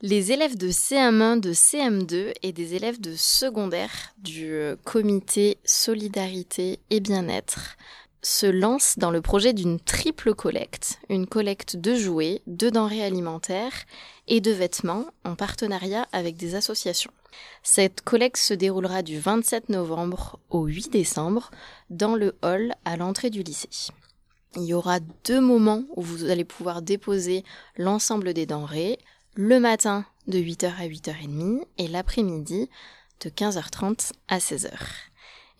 Les élèves de CM1, de CM2 et des élèves de secondaire du euh, comité Solidarité et Bien-être se lancent dans le projet d'une triple collecte, une collecte de jouets, de denrées alimentaires et de vêtements en partenariat avec des associations. Cette collecte se déroulera du 27 novembre au 8 décembre dans le hall à l'entrée du lycée. Il y aura deux moments où vous allez pouvoir déposer l'ensemble des denrées, le matin de 8h à 8h30 et l'après-midi de 15h30 à 16h.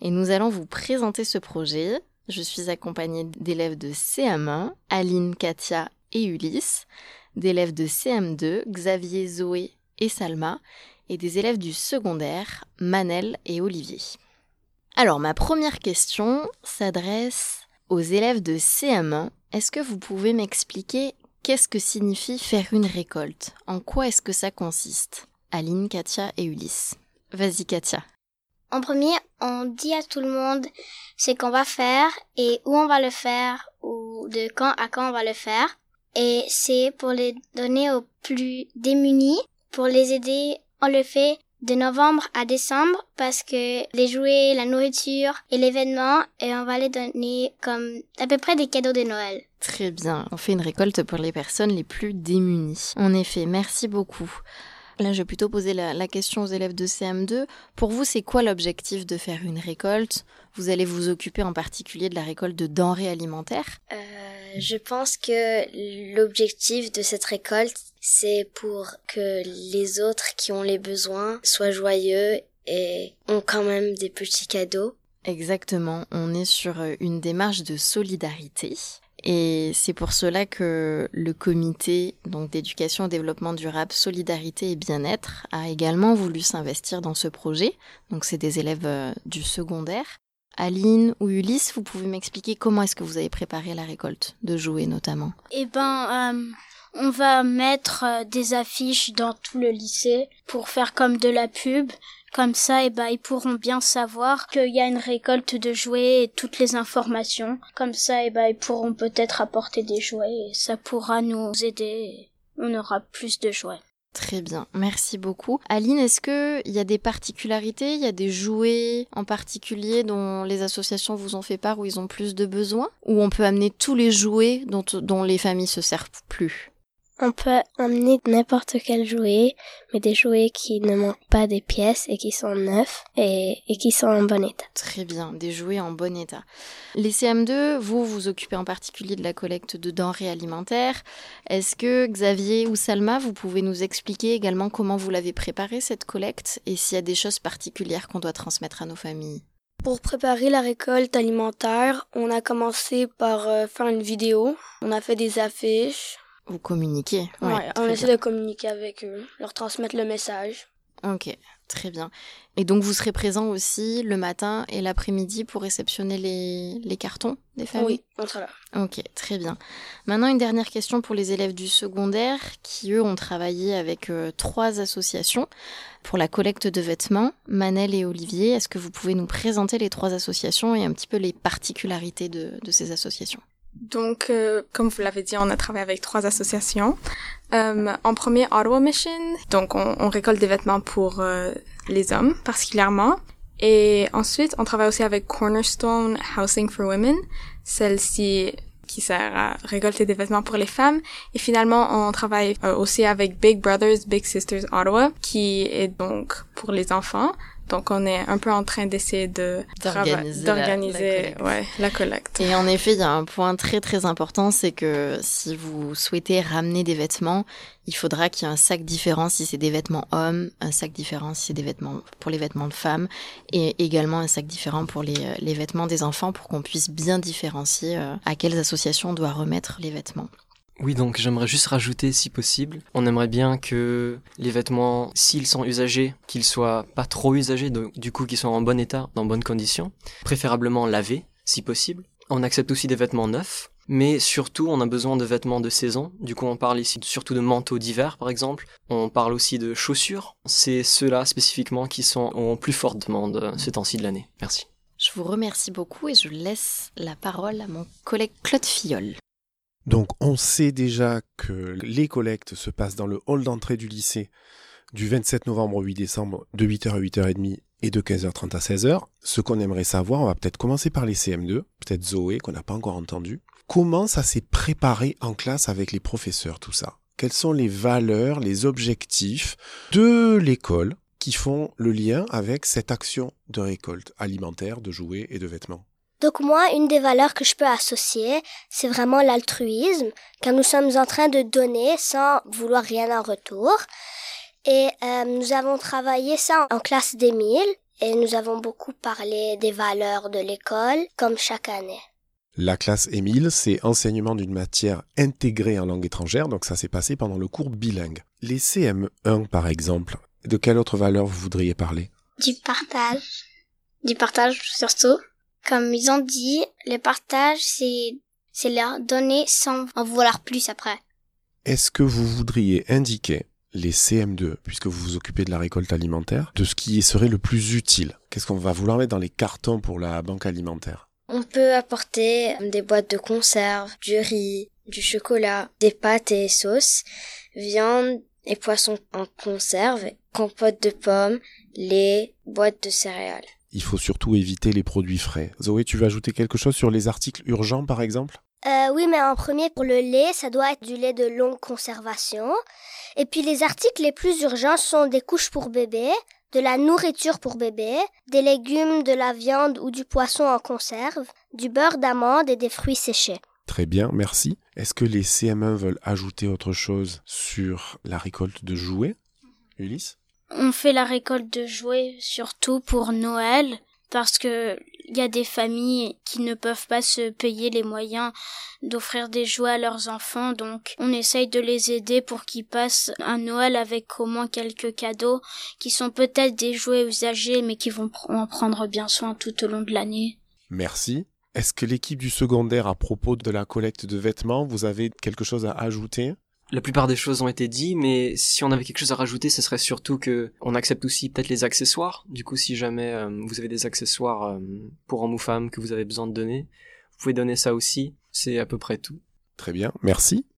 Et nous allons vous présenter ce projet. Je suis accompagnée d'élèves de CM1, Aline, Katia et Ulysse, d'élèves de CM2, Xavier, Zoé et Salma, et des élèves du secondaire, Manel et Olivier. Alors ma première question s'adresse aux élèves de CM1. Est-ce que vous pouvez m'expliquer qu'est-ce que signifie faire une récolte? En quoi est-ce que ça consiste? Aline, Katia et Ulysse. Vas-y Katia. En premier, on dit à tout le monde ce qu'on va faire et où on va le faire ou de quand à quand on va le faire. Et c'est pour les donner aux plus démunis, pour les aider. On le fait de novembre à décembre parce que les jouets, la nourriture et l'événement, et on va les donner comme à peu près des cadeaux de Noël. Très bien, on fait une récolte pour les personnes les plus démunies. En effet, merci beaucoup. Là, je vais plutôt poser la, question aux élèves de CM2. Pour vous, c'est quoi l'objectif de faire une récolte? Vous allez vous occuper en particulier de la récolte de denrées alimentaires? Euh, Je pense que l'objectif de cette récolte, c'est pour que les autres qui ont les besoins soient joyeux et ont quand même des petits cadeaux. Exactement, on est sur une démarche de solidarité. Et c'est pour cela que le comité d'éducation et développement durable, solidarité et bien-être a également voulu s'investir dans ce projet. Donc c'est des élèves euh, du secondaire. Aline ou Ulysse, vous pouvez m'expliquer comment est-ce que vous avez préparé la récolte de jouets notamment? Eh ben, euh, on va mettre euh, des affiches dans tout le lycée pour faire comme de la pub comme ça, eh ben, ils pourront bien savoir qu'il y a une récolte de jouets et toutes les informations. Comme ça, eh ben, ils pourront peut-être apporter des jouets et ça pourra nous aider. On aura plus de jouets. Très bien, merci beaucoup. Aline, est-ce qu'il y a des particularités, il y a des jouets en particulier dont les associations vous ont fait part où ils ont plus de besoins? Ou on peut amener tous les jouets dont, dont les familles se servent plus? On peut emmener n'importe quel jouet, mais des jouets qui ne manquent pas des pièces et qui sont neufs et, qui sont en bon état. Très bien, des jouets en bon état. Les CM2, vous vous occupez en particulier de la collecte de denrées alimentaires. Est-ce que Xavier ou Salma, vous pouvez nous expliquer également comment vous l'avez préparée cette collecte et s'il y a des choses particulières qu'on doit transmettre à nos familles? Pour préparer la récolte alimentaire, on a commencé par euh, faire une vidéo. On a fait des affiches, vous communiquez. Ouais, on essaie de communiquer avec eux, leur transmettre le message. Ok, très bien. Et donc vous serez présent aussi le matin et l'après-midi pour réceptionner les, les cartons des familles? Oui, on sera là. Ok, très bien. Maintenant une dernière question pour les élèves du secondaire qui eux ont travaillé avec euh, trois associations pour la collecte de vêtements. Manel et Olivier, est-ce que vous pouvez nous présenter les trois associations et un petit peu les particularités de, de ces associations? Donc, euh, comme vous l'avez dit, on a travaillé avec trois associations. Euh, en premier, Ottawa Mission. Donc, on, on récolte des vêtements pour euh, les hommes, particulièrement. Et ensuite, on travaille aussi avec Cornerstone Housing for Women. Celle-ci qui sert à récolter des vêtements pour les femmes. Et finalement, on travaille euh, aussi avec Big Brothers, Big Sisters Ottawa, qui est donc pour les enfants. Donc on est un peu en train d'essayer de d'organiser la, ouais, la collecte. Et en effet, il y a un point très très important, c'est que si vous souhaitez ramener des vêtements, il faudra qu'il y ait un sac différent si c'est des vêtements hommes, un sac différent si c'est des vêtements pour les vêtements de femmes, et également un sac différent pour les, les vêtements des enfants pour qu'on puisse bien différencier euh, à quelles associations on doit remettre les vêtements. Oui, donc j'aimerais juste rajouter, si possible, on aimerait bien que les vêtements, s'ils sont usagés, qu'ils soient pas trop usagés, du coup qu'ils soient en bon état, dans bonnes conditions, préférablement lavés, si possible. On accepte aussi des vêtements neufs, mais surtout on a besoin de vêtements de saison. Du coup on parle ici surtout de manteaux d'hiver par exemple. On parle aussi de chaussures. C'est ceux-là spécifiquement qui sont en plus forte demande euh, ce temps-ci de l'année. Merci. Je vous remercie beaucoup et je laisse la parole à mon collègue Claude Fillol. Donc on sait déjà que les collectes se passent dans le hall d'entrée du lycée du 27 novembre au 8 décembre de 8h à 8h30 et de 15h30 à 16h. Ce qu'on aimerait savoir, on va peut-être commencer par les CM2, peut-être Zoé qu'on n'a pas encore entendu. Comment ça s'est préparé en classe avec les professeurs tout ça? Quelles sont les valeurs, les objectifs de l'école qui font le lien avec cette action de récolte alimentaire, de jouets et de vêtements? Donc moi, une des valeurs que je peux associer, c'est vraiment l'altruisme, car nous sommes en train de donner sans vouloir rien en retour. Et euh, nous avons travaillé ça en classe d'Émile, et nous avons beaucoup parlé des valeurs de l'école, comme chaque année. La classe Émile, c'est enseignement d'une matière intégrée en langue étrangère, donc ça s'est passé pendant le cours bilingue. Les CM1, par exemple, de quelle autre valeur vous voudriez parler? Du partage. Du partage surtout. Comme ils ont dit, le partage, c'est, c'est leur donner sans en vouloir plus après. Est-ce que vous voudriez indiquer les CM2, puisque vous vous occupez de la récolte alimentaire, de ce qui serait le plus utile? Qu'est-ce qu'on va vouloir mettre dans les cartons pour la banque alimentaire? On peut apporter des boîtes de conserve, du riz, du chocolat, des pâtes et sauces, viande et poissons en conserve, compote de pommes, lait, boîtes de céréales. Il faut surtout éviter les produits frais. Zoé, tu veux ajouter quelque chose sur les articles urgents par exemple? Euh, oui, mais en premier, pour le lait, ça doit être du lait de longue conservation. Et puis les articles les plus urgents sont des couches pour bébé, de la nourriture pour bébé, des légumes, de la viande ou du poisson en conserve, du beurre d'amande et des fruits séchés. Très bien, merci. Est-ce que les CM1 veulent ajouter autre chose sur la récolte de jouets? Ulysse? On fait la récolte de jouets surtout pour Noël parce que il y a des familles qui ne peuvent pas se payer les moyens d'offrir des jouets à leurs enfants, donc on essaye de les aider pour qu'ils passent un Noël avec au moins quelques cadeaux qui sont peut-être des jouets usagés mais qui vont en prendre bien soin tout au long de l'année. Merci. Est-ce que l'équipe du secondaire, à propos de la collecte de vêtements, vous avez quelque chose à ajouter? La plupart des choses ont été dites, mais si on avait quelque chose à rajouter, ce serait surtout que on accepte aussi peut-être les accessoires. Du coup, si jamais euh, vous avez des accessoires euh, pour hommes ou femmes que vous avez besoin de donner, vous pouvez donner ça aussi. C'est à peu près tout. Très bien, merci.